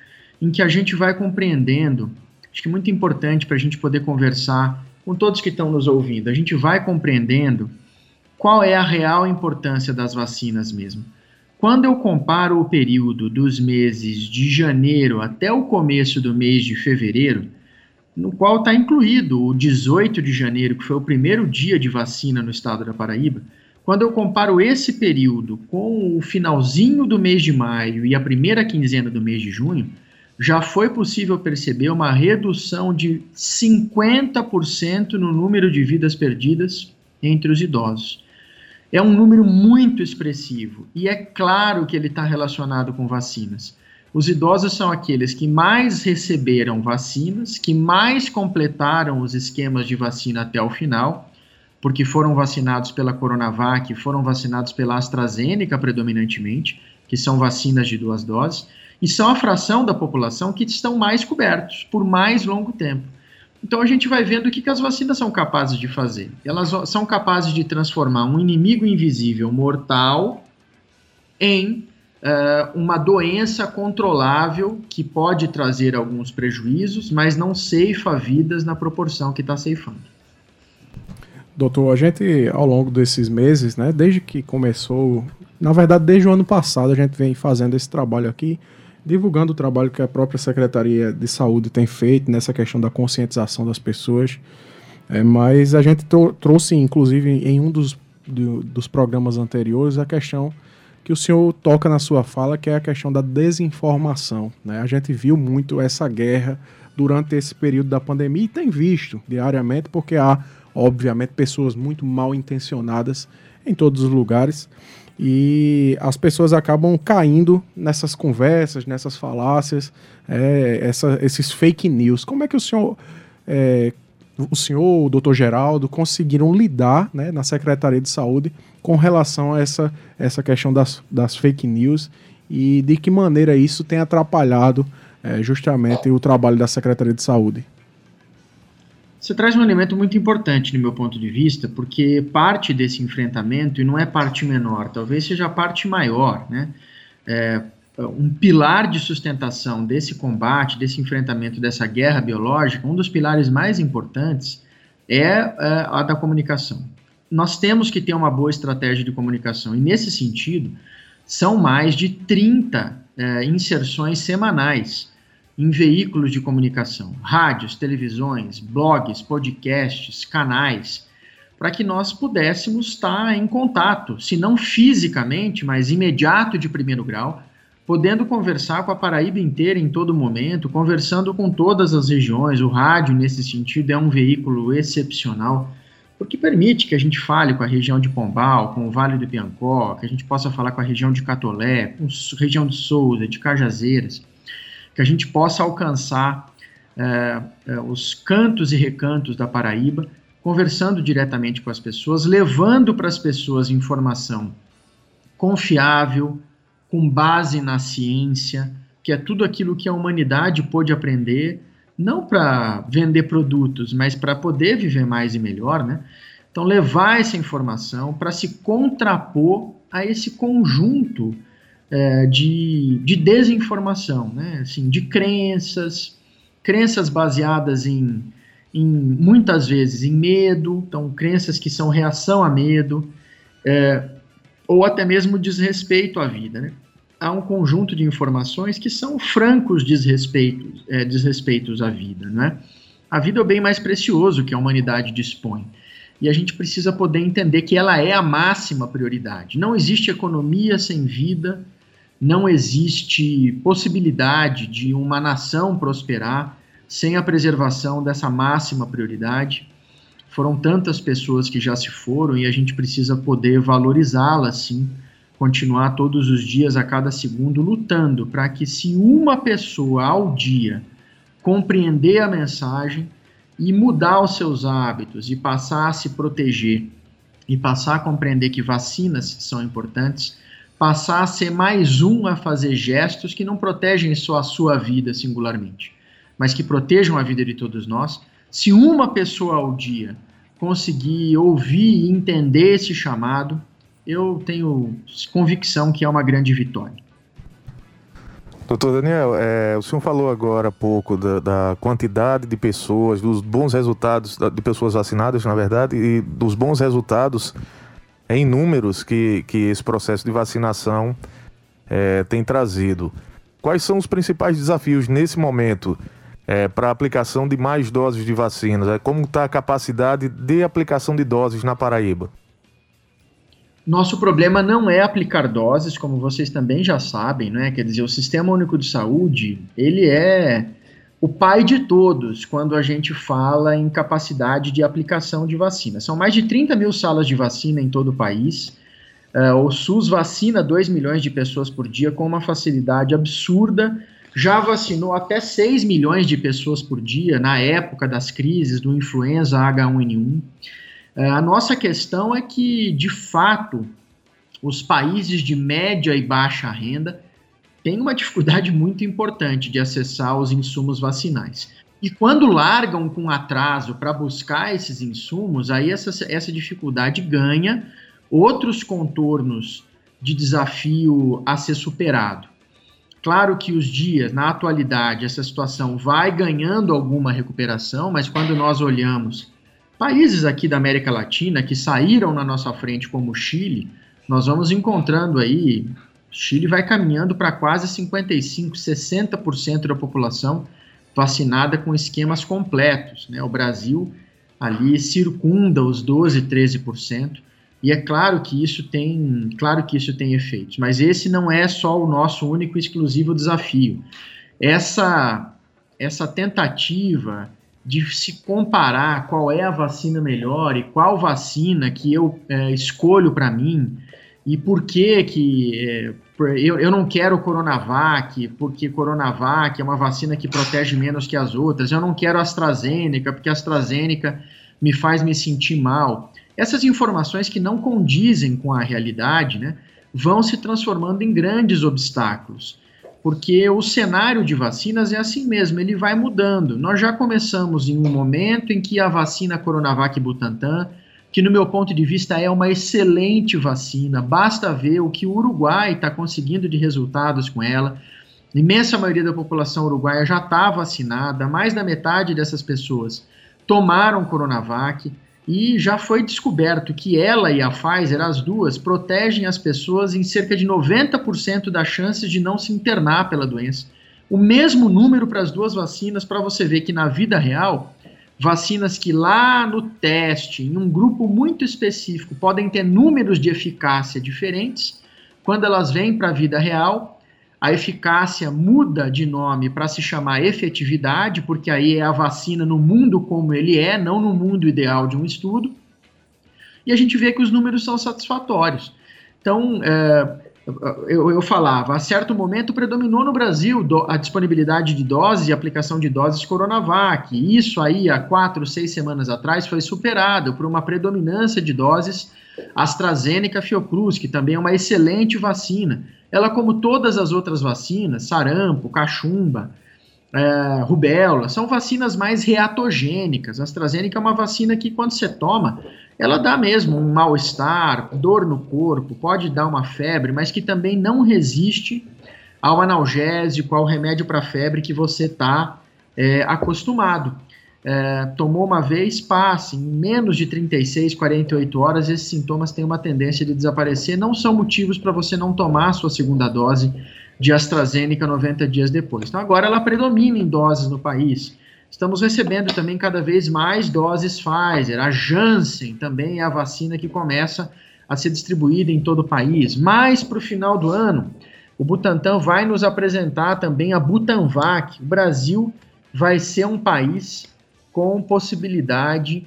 em que a gente vai compreendendo, acho que é muito importante para a gente poder conversar com todos que estão nos ouvindo, a gente vai compreendendo qual é a real importância das vacinas mesmo. Quando eu comparo o período dos meses de janeiro até o começo do mês de fevereiro, no qual está incluído o 18 de janeiro, que foi o primeiro dia de vacina no estado da Paraíba, quando eu comparo esse período com o finalzinho do mês de maio e a primeira quinzena do mês de junho, já foi possível perceber uma redução de 50% no número de vidas perdidas entre os idosos. É um número muito expressivo e é claro que ele está relacionado com vacinas. Os idosos são aqueles que mais receberam vacinas, que mais completaram os esquemas de vacina até o final, porque foram vacinados pela Coronavac, foram vacinados pela AstraZeneca predominantemente, que são vacinas de duas doses, e são a fração da população que estão mais cobertos por mais longo tempo. Então a gente vai vendo o que, que as vacinas são capazes de fazer. Elas são capazes de transformar um inimigo invisível mortal em uh, uma doença controlável que pode trazer alguns prejuízos, mas não ceifa vidas na proporção que está ceifando. Doutor, a gente ao longo desses meses, né, desde que começou, na verdade desde o ano passado, a gente vem fazendo esse trabalho aqui divulgando o trabalho que a própria Secretaria de Saúde tem feito nessa questão da conscientização das pessoas. É, mas a gente trouxe, inclusive, em um dos, do, dos programas anteriores, a questão que o senhor toca na sua fala, que é a questão da desinformação. Né? A gente viu muito essa guerra durante esse período da pandemia e tem visto diariamente, porque há, obviamente, pessoas muito mal intencionadas em todos os lugares e as pessoas acabam caindo nessas conversas, nessas falácias, é, essa, esses fake news. Como é que o senhor, é, o senhor, o doutor Geraldo, conseguiram lidar né, na Secretaria de Saúde com relação a essa, essa questão das, das fake news e de que maneira isso tem atrapalhado é, justamente o trabalho da Secretaria de Saúde? Você traz um elemento muito importante, no meu ponto de vista, porque parte desse enfrentamento, e não é parte menor, talvez seja a parte maior, né? É, um pilar de sustentação desse combate, desse enfrentamento, dessa guerra biológica, um dos pilares mais importantes é, é a da comunicação. Nós temos que ter uma boa estratégia de comunicação, e nesse sentido, são mais de 30 é, inserções semanais em veículos de comunicação, rádios, televisões, blogs, podcasts, canais, para que nós pudéssemos estar em contato, se não fisicamente, mas imediato de primeiro grau, podendo conversar com a Paraíba inteira em todo momento, conversando com todas as regiões. O rádio, nesse sentido, é um veículo excepcional porque permite que a gente fale com a região de Pombal, com o Vale do Piancó, que a gente possa falar com a região de Catolé, com a região de Souza, de Cajazeiras, que a gente possa alcançar é, é, os cantos e recantos da Paraíba, conversando diretamente com as pessoas, levando para as pessoas informação confiável, com base na ciência, que é tudo aquilo que a humanidade pôde aprender não para vender produtos, mas para poder viver mais e melhor, né? Então, levar essa informação para se contrapor a esse conjunto é, de, de desinformação, né? Assim, de crenças, crenças baseadas em, em, muitas vezes, em medo, então, crenças que são reação a medo, é, ou até mesmo desrespeito à vida, né? há um conjunto de informações que são francos desrespeitos, é, desrespeitos à vida, né? A vida é o bem mais precioso que a humanidade dispõe. E a gente precisa poder entender que ela é a máxima prioridade. Não existe economia sem vida, não existe possibilidade de uma nação prosperar sem a preservação dessa máxima prioridade. Foram tantas pessoas que já se foram e a gente precisa poder valorizá-las, sim, continuar todos os dias, a cada segundo, lutando para que, se uma pessoa ao dia compreender a mensagem e mudar os seus hábitos e passar a se proteger e passar a compreender que vacinas são importantes, passar a ser mais um a fazer gestos que não protegem só a sua vida singularmente, mas que protejam a vida de todos nós. Se uma pessoa ao dia conseguir ouvir e entender esse chamado, eu tenho convicção que é uma grande vitória. Doutor Daniel, é, o senhor falou agora há pouco da, da, quantidade de pessoas, dos bons resultados de pessoas vacinadas, na verdade, e dos bons resultados em números que, que esse processo de vacinação é, tem trazido. Quais são os principais desafios nesse momento é, para a aplicação de mais doses de vacinas? É, como está a capacidade de aplicação de doses na Paraíba? Nosso problema não é aplicar doses, como vocês também já sabem, né? Quer dizer, o Sistema Único de Saúde, ele é o pai de todos quando a gente fala em capacidade de aplicação de vacina. São mais de 30 mil salas de vacina em todo o país. Uh, o SUS vacina 2 milhões de pessoas por dia com uma facilidade absurda. Já vacinou até 6 milhões de pessoas por dia na época das crises do influenza H1N1. É, a nossa questão é que, de fato, os países de média e baixa renda têm uma dificuldade muito importante de acessar os insumos vacinais. E quando largam com atraso para buscar esses insumos, aí essa, essa dificuldade ganha outros contornos de desafio a ser superado. Claro que os dias, na atualidade, essa situação vai ganhando alguma recuperação, mas quando nós olhamos Países aqui da América Latina que saíram na nossa frente, como o Chile, nós vamos encontrando aí. Chile vai caminhando para quase 55, 60% da população vacinada com esquemas completos. Né? O Brasil ali circunda os 12, 13%. E é claro que isso tem, claro que isso tem efeitos, mas esse não é só o nosso único e exclusivo desafio. Essa essa tentativa de se comparar qual é a vacina melhor e qual vacina que eu é, escolho para mim e por que que é, eu, eu não quero Coronavac, porque Coronavac é uma vacina que protege menos que as outras, eu não quero AstraZeneca, porque AstraZeneca me faz me sentir mal. Essas informações que não condizem com a realidade, né, vão se transformando em grandes obstáculos porque o cenário de vacinas é assim mesmo, ele vai mudando. Nós já começamos em um momento em que a vacina Coronavac Butantan, que no meu ponto de vista é uma excelente vacina, basta ver o que o Uruguai está conseguindo de resultados com ela. A imensa maioria da população uruguaia já está vacinada, mais da metade dessas pessoas tomaram Coronavac. E já foi descoberto que ela e a Pfizer, as duas, protegem as pessoas em cerca de 90% das chances de não se internar pela doença. O mesmo número para as duas vacinas, para você ver que na vida real, vacinas que lá no teste, em um grupo muito específico, podem ter números de eficácia diferentes, quando elas vêm para a vida real, a eficácia muda de nome para se chamar efetividade, porque aí é a vacina no mundo como ele é, não no mundo ideal de um estudo. e a gente vê que os números são satisfatórios. Então, é, eu, eu, falava, a certo momento predominou no Brasil do, a disponibilidade de doses e aplicação de doses Coronavac. Isso aí, há quatro, seis semanas atrás, foi superado por uma predominância de doses AstraZeneca Fiocruz, que também é uma excelente vacina. Ela, como todas as outras vacinas, sarampo, cachumba, é, rubéola, são vacinas mais reatogênicas. A AstraZeneca é uma vacina que, quando você toma, ela dá mesmo um mal-estar, dor no corpo, pode dar uma febre, mas que também não resiste ao analgésico, ao remédio para febre que você está é, acostumado. É, tomou uma vez, passe, em menos de 36, 48 horas, esses sintomas têm uma tendência de desaparecer, não são motivos para você não tomar a sua segunda dose de AstraZeneca 90 dias depois. Então, agora ela predomina em doses no país. Estamos recebendo também cada vez mais doses Pfizer. A Janssen também é a vacina que começa a ser distribuída em todo o país. Mais para o final do ano, o Butantan vai nos apresentar também a Butanvac. O Brasil vai ser um país com possibilidade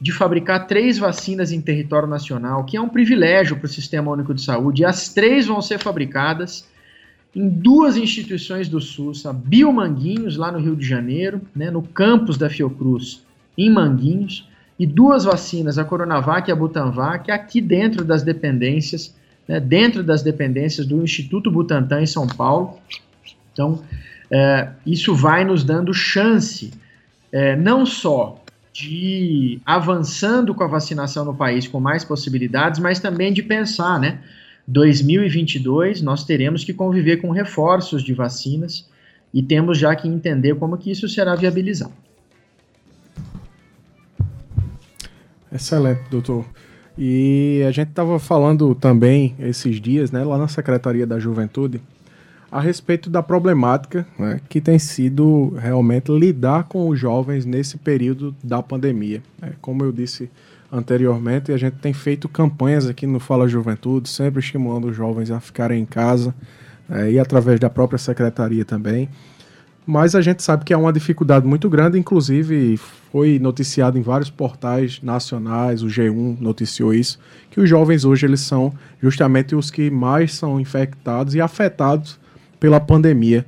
de fabricar três vacinas em território nacional, que é um privilégio para o Sistema Único de Saúde. E as três vão ser fabricadas em duas instituições do SUS, a Biomanguinhos, lá no Rio de Janeiro, né, no campus da Fiocruz, em Manguinhos, e duas vacinas, a Coronavac e a Butanvac, aqui dentro das dependências, né, dentro das dependências do Instituto Butantan em São Paulo. Então, é, isso vai nos dando chance, é, não só de avançando com a vacinação no país com mais possibilidades, mas também de pensar, né? 2022 nós teremos que conviver com reforços de vacinas e temos já que entender como que isso será viabilizado. Excelente, doutor. E a gente estava falando também esses dias, né, lá na Secretaria da Juventude, a respeito da problemática né, que tem sido realmente lidar com os jovens nesse período da pandemia. É, como eu disse anteriormente, e a gente tem feito campanhas aqui no Fala Juventude, sempre estimulando os jovens a ficarem em casa é, e através da própria secretaria também. Mas a gente sabe que é uma dificuldade muito grande, inclusive foi noticiado em vários portais nacionais, o G1 noticiou isso, que os jovens hoje eles são justamente os que mais são infectados e afetados pela pandemia.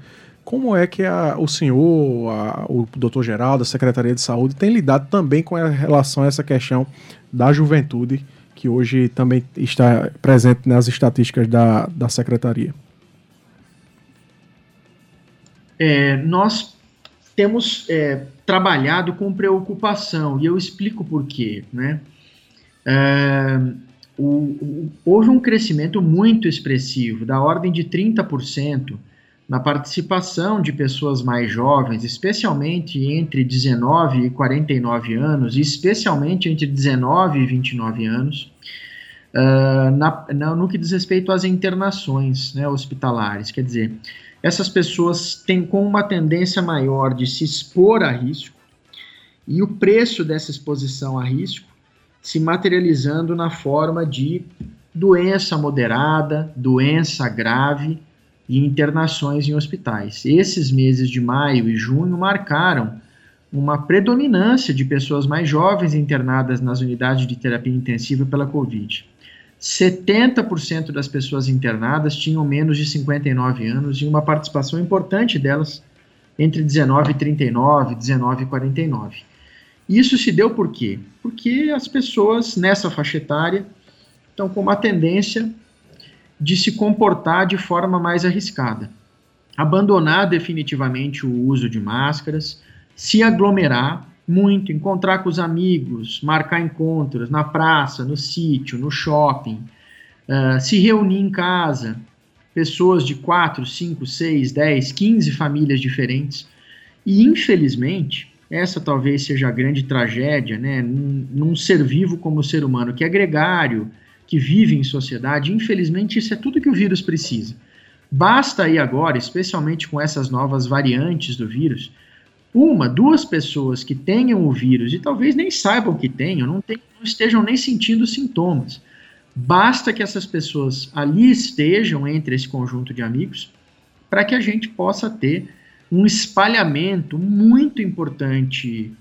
Como é que a, o senhor, a, o doutor Geraldo, a Secretaria de Saúde, tem lidado também com a relação a essa questão da juventude, que hoje também está presente nas estatísticas da, da Secretaria? É, nós temos é, trabalhado com preocupação, e eu explico por quê. Né? É, o, o, houve um crescimento muito expressivo, da ordem de 30%, na participação de pessoas mais jovens, especialmente entre 19 e 49 anos, e especialmente entre 19 e 29 anos, uh, na, na, no que diz respeito às internações né, hospitalares. Quer dizer, essas pessoas têm com uma tendência maior de se expor a risco, e o preço dessa exposição a risco se materializando na forma de doença moderada, doença grave e internações em hospitais. Esses meses de maio e junho marcaram uma predominância de pessoas mais jovens internadas nas unidades de terapia intensiva pela Covid. 70% das pessoas internadas tinham menos de 59 anos e uma participação importante delas entre 19 e 39, 19 e 49. Isso se deu por quê? Porque as pessoas nessa faixa etária estão com uma tendência de se comportar de forma mais arriscada. Abandonar definitivamente o uso de máscaras, se aglomerar muito, encontrar com os amigos, marcar encontros na praça, no sítio, no shopping, uh, se reunir em casa, pessoas de 4, 5, 6, 10, 15 famílias diferentes. E, infelizmente, essa talvez seja a grande tragédia, né? Num, num ser vivo como o ser humano, que é gregário, que vive em sociedade, infelizmente isso é tudo que o vírus precisa. Basta aí agora, especialmente com essas novas variantes do vírus, uma, duas pessoas que tenham o vírus e talvez nem saibam que tenham, não, tem, não estejam nem sentindo sintomas. Basta que essas pessoas ali estejam entre esse conjunto de amigos para que a gente possa ter um espalhamento muito importante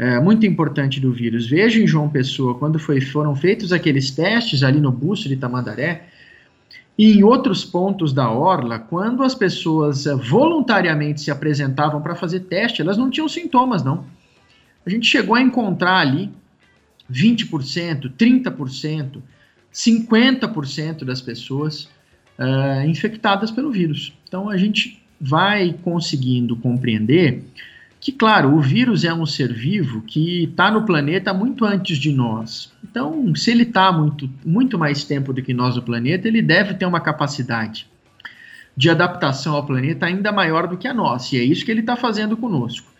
é, muito importante do vírus. Veja em João Pessoa, quando foi, foram feitos aqueles testes ali no busto de Tamandaré, e em outros pontos da Orla, quando as pessoas é, voluntariamente se apresentavam para fazer teste, elas não tinham sintomas, não. A gente chegou a encontrar ali 20%, 30%, 50% das pessoas uh, infectadas pelo vírus. Então a gente vai conseguindo compreender que, claro, o vírus é um ser vivo que está no planeta muito antes de nós. Então, se ele está muito, muito mais tempo do que nós no planeta, ele deve ter uma capacidade de adaptação ao planeta ainda maior do que a nossa. E é isso que ele está fazendo conosco.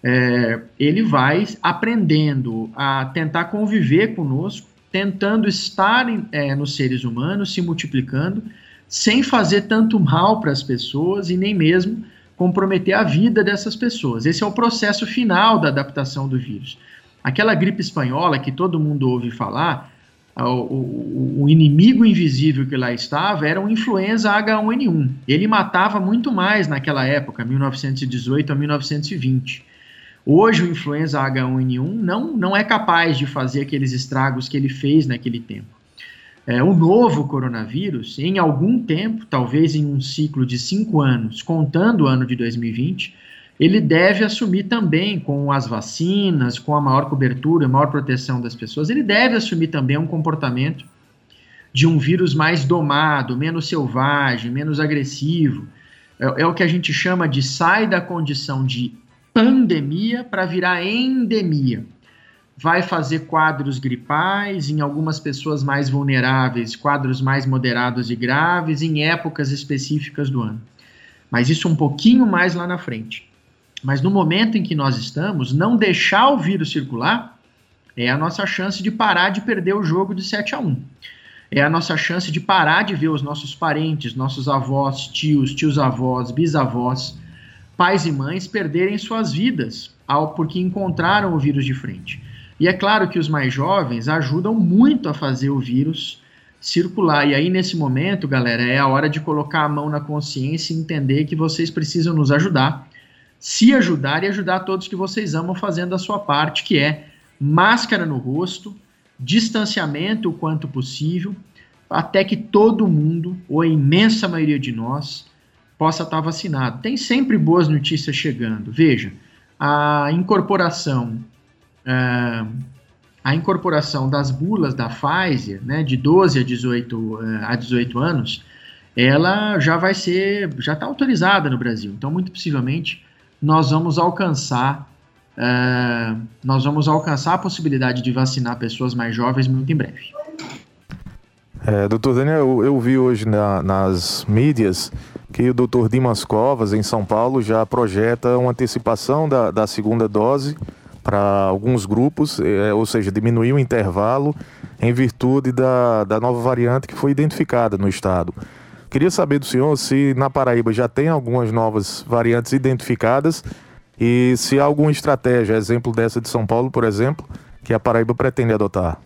É, ele vai aprendendo a tentar conviver conosco, tentando estar é, nos seres humanos, se multiplicando, sem fazer tanto mal para as pessoas e nem mesmo comprometer a vida dessas pessoas. Esse é o processo final da adaptação do vírus. Aquela gripe espanhola que todo mundo ouve falar, o, o, o, inimigo invisível que lá estava era o influenza H1N1. Ele matava muito mais naquela época, 1918 a 1920. Hoje o influenza H1N1 não, não é capaz de fazer aqueles estragos que ele fez naquele tempo é, o novo coronavírus, em algum tempo, talvez em um ciclo de cinco anos, contando o ano de 2020, ele deve assumir também, com as vacinas, com a maior cobertura, maior proteção das pessoas, ele deve assumir também um comportamento de um vírus mais domado, menos selvagem, menos agressivo. É, é o que a gente chama de sai da condição de pandemia para virar endemia vai fazer quadros gripais, em algumas pessoas mais vulneráveis, quadros mais moderados e graves, em épocas específicas do ano. Mas isso um pouquinho mais lá na frente. Mas no momento em que nós estamos, não deixar o vírus circular é a nossa chance de parar de perder o jogo de 7 a 1. É a nossa chance de parar de ver os nossos parentes, nossos avós, tios, tios-avós, bisavós, pais e mães perderem suas vidas ao porque encontraram o vírus de frente. E é claro que os mais jovens ajudam muito a fazer o vírus circular. E aí, nesse momento, galera, é a hora de colocar a mão na consciência e entender que vocês precisam nos ajudar, se ajudar e ajudar todos que vocês amam fazendo a sua parte, que é máscara no rosto, distanciamento o quanto possível, até que todo mundo, ou a imensa maioria de nós, possa estar vacinado. Tem sempre boas notícias chegando. Veja, a incorporação a incorporação das bulas da Pfizer, né, de 12 a 18, uh, a 18 anos, ela já vai ser, já está autorizada no Brasil. Então, muito possivelmente, nós vamos alcançar, uh, nós vamos alcançar a possibilidade de vacinar pessoas mais jovens muito em breve. É, doutor Daniel, eu, eu vi hoje na, nas mídias que o doutor Dimas Covas, em São Paulo, já projeta uma antecipação da, da segunda dose para alguns grupos, é, ou seja, diminuir o intervalo em virtude da, da nova variante que foi identificada no estado. Queria saber do senhor se na Paraíba já tem algumas novas variantes identificadas e se há alguma estratégia, exemplo dessa de São Paulo, por exemplo, que a Paraíba pretende adotar.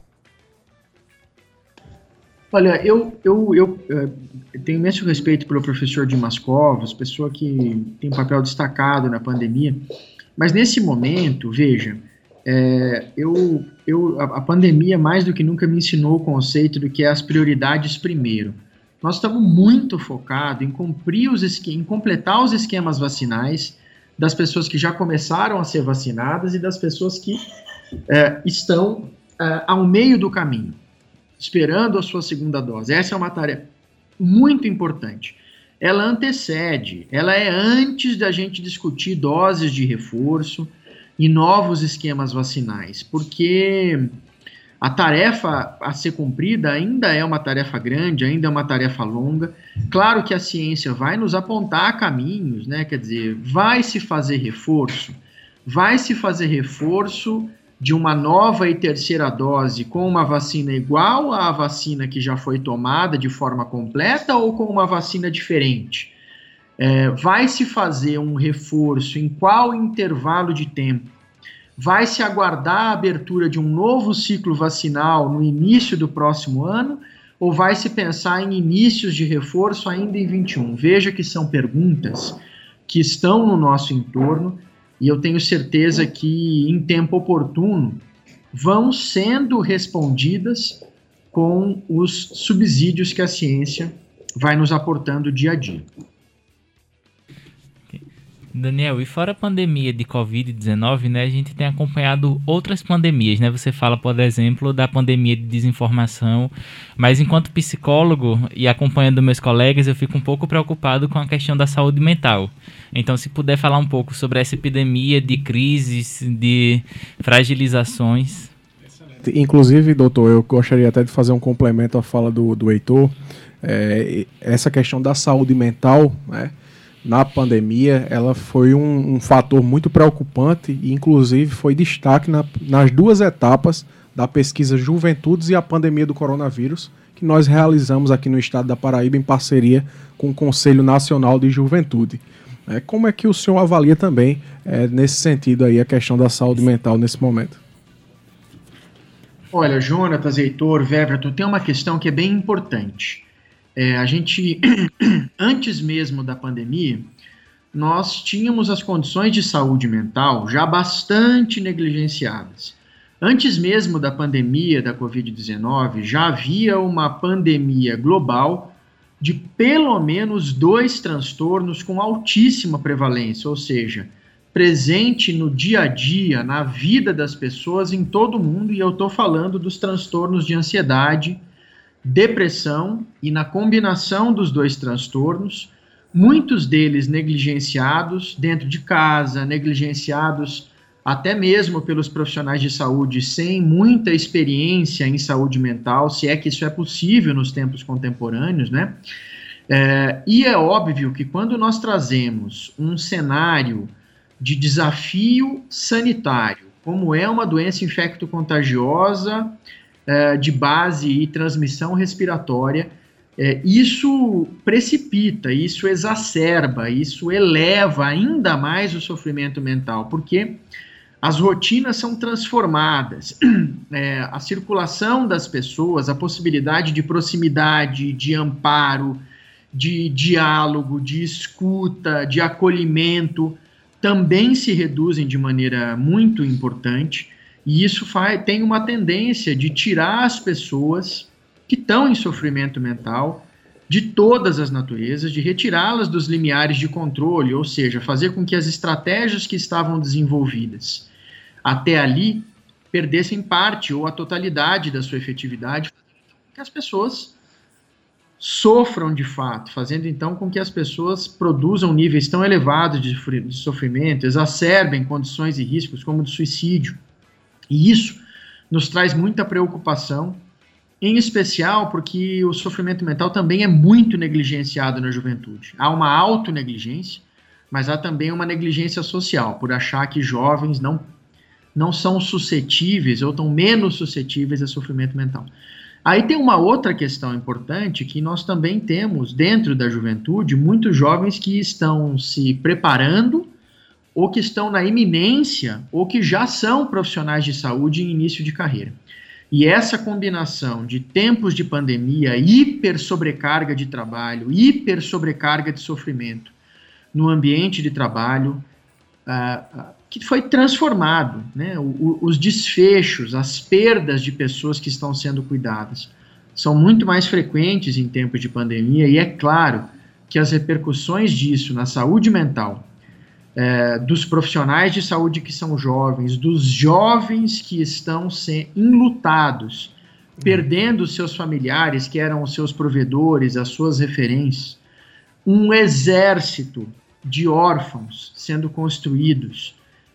Olha, eu, eu, eu, eu eh, tenho imenso respeito pelo professor Dimas Covas, pessoa que tem um papel destacado na pandemia. Mas nesse momento, veja, é, eu, eu, a, pandemia mais do que nunca me ensinou o conceito do que é as prioridades primeiro. Nós estamos muito focados em cumprir os em completar os esquemas vacinais das pessoas que já começaram a ser vacinadas e das pessoas que é, estão é, ao meio do caminho, esperando a sua segunda dose. Essa é uma tarefa muito importante ela antecede, ela é antes da gente discutir doses de reforço e novos esquemas vacinais, porque a tarefa a ser cumprida ainda é uma tarefa grande, ainda é uma tarefa longa. Claro que a ciência vai nos apontar caminhos, né? Quer dizer, vai se fazer reforço, vai se fazer reforço de uma nova e terceira dose com uma vacina igual à vacina que já foi tomada de forma completa ou com uma vacina diferente? É, vai se fazer um reforço em qual intervalo de tempo? Vai se aguardar a abertura de um novo ciclo vacinal no início do próximo ano? Ou vai se pensar em inícios de reforço ainda em 21? Veja que são perguntas que estão no nosso entorno e eu tenho certeza que, em tempo oportuno, vão sendo respondidas com os subsídios que a ciência vai nos aportando dia a dia. Daniel, e fora a pandemia de Covid-19, né, a gente tem acompanhado outras pandemias, né? Você fala, por exemplo, da pandemia de desinformação, mas enquanto psicólogo e acompanhando meus colegas, eu fico um pouco preocupado com a questão da saúde mental. Então, se puder falar um pouco sobre essa epidemia de crises, de fragilizações. Inclusive, doutor, eu gostaria até de fazer um complemento à fala do, do Heitor. É, essa questão da saúde mental, né? na pandemia, ela foi um, um, fator muito preocupante e, inclusive, foi destaque na, nas duas etapas da pesquisa Juventudes e a pandemia do coronavírus, que nós realizamos aqui no estado da Paraíba em parceria com o Conselho Nacional de Juventude. É, como é que o senhor avalia também, é, nesse sentido, aí, a questão da saúde mental nesse momento? Olha, Jonatas, Heitor, Weverton, tem uma questão que é bem importante. É, a gente, antes mesmo da pandemia, nós tínhamos as condições de saúde mental já bastante negligenciadas. Antes mesmo da pandemia da Covid-19, já havia uma pandemia global de pelo menos dois transtornos com altíssima prevalência, ou seja, presente no dia a dia, na vida das pessoas em todo mundo, e eu estou falando dos transtornos de ansiedade depressão e na combinação dos dois transtornos, muitos deles negligenciados dentro de casa, negligenciados até mesmo pelos profissionais de saúde sem muita experiência em saúde mental, se é que isso é possível nos tempos contemporâneos, né? É, e é óbvio que quando nós trazemos um cenário de desafio sanitário, como é uma doença infecto-contagiosa, é, de base e transmissão respiratória, é, isso precipita, isso exacerba, isso eleva ainda mais o sofrimento mental, porque as rotinas são transformadas, é, a circulação das pessoas, a possibilidade de proximidade, de amparo, de diálogo, de escuta, de acolhimento, também se reduzem de maneira muito importante. E isso faz, tem uma tendência de tirar as pessoas que estão em sofrimento mental de todas as naturezas, de retirá-las dos limiares de controle, ou seja, fazer com que as estratégias que estavam desenvolvidas até ali perdessem parte ou a totalidade da sua efetividade, que as pessoas sofram de fato, fazendo então com que as pessoas produzam níveis tão elevados de sofrimento, exacerbem condições e riscos como o de suicídio. E isso nos traz muita preocupação, em especial porque o sofrimento mental também é muito negligenciado na juventude. Há uma autonegligência, mas há também uma negligência social, por achar que jovens não, não são suscetíveis ou estão menos suscetíveis a sofrimento mental. Aí tem uma outra questão importante que nós também temos dentro da juventude muitos jovens que estão se preparando ou que estão na iminência, ou que já são profissionais de saúde em início de carreira. E essa combinação de tempos de pandemia, hiper sobrecarga de trabalho, hiper sobrecarga de sofrimento no ambiente de trabalho, uh, que foi transformado, né? O, o, os desfechos, as perdas de pessoas que estão sendo cuidadas são muito mais frequentes em tempos de pandemia, e é claro que as repercussões disso na saúde mental é, dos profissionais de saúde que são jovens, dos jovens que estão se, enlutados, uhum. perdendo seus familiares, que eram os seus provedores, as suas referências, um exército de órfãos sendo construídos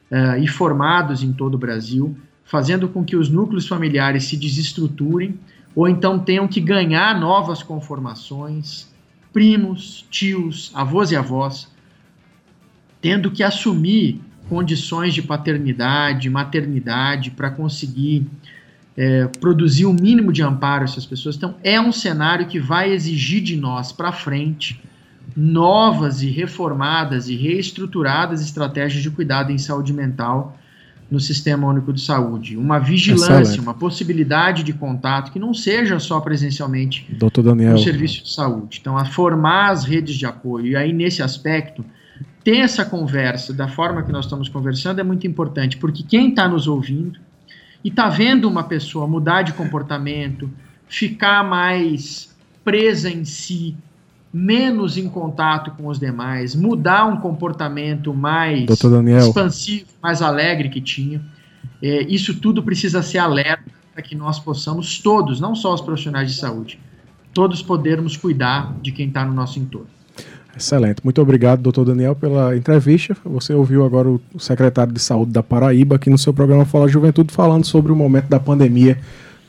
uh, e formados em todo o Brasil, fazendo com que os núcleos familiares se desestruturem ou então tenham que ganhar novas conformações, primos, tios, avós e avós, tendo que assumir condições de paternidade, maternidade, para conseguir é, produzir o um mínimo de amparo a essas pessoas. Então, é um cenário que vai exigir de nós para frente novas e reformadas e reestruturadas estratégias de cuidado em saúde mental no Sistema Único de Saúde. Uma vigilância, uma possibilidade de contato que não seja só presencialmente Dr. Daniel. no serviço de saúde. Então, a formar as redes de apoio. E aí, nesse aspecto, ter essa conversa da forma que nós estamos conversando é muito importante, porque quem está nos ouvindo e está vendo uma pessoa mudar de comportamento, ficar mais presa em si, menos em contato com os demais, mudar um comportamento mais expansivo, mais alegre que tinha, é, isso tudo precisa ser alerta para que nós possamos todos, não só os profissionais de saúde, todos podermos cuidar de quem está no nosso entorno. Excelente. Muito obrigado, doutor Daniel, pela entrevista. Você ouviu agora o secretário de Saúde da Paraíba aqui no seu programa Fala Juventude falando sobre o momento da pandemia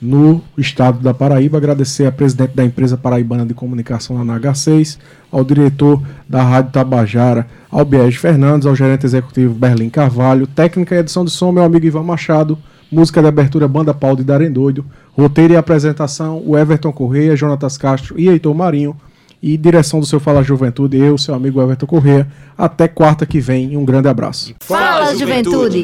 no estado da Paraíba. Agradecer a presidente da empresa paraibana de comunicação, na NH6, ao diretor da Rádio Tabajara, ao Biege Fernandes, ao gerente executivo Berlim Carvalho, técnica e edição de som, meu amigo Ivan Machado, música de abertura Banda Paulo de Darem Doido, roteiro e apresentação, o Everton Correia, Jonatas Castro e Heitor Marinho e direção do seu Fala Juventude, eu, seu amigo Everton Corrêa. Até quarta que vem, um grande abraço. Fala, Juventude!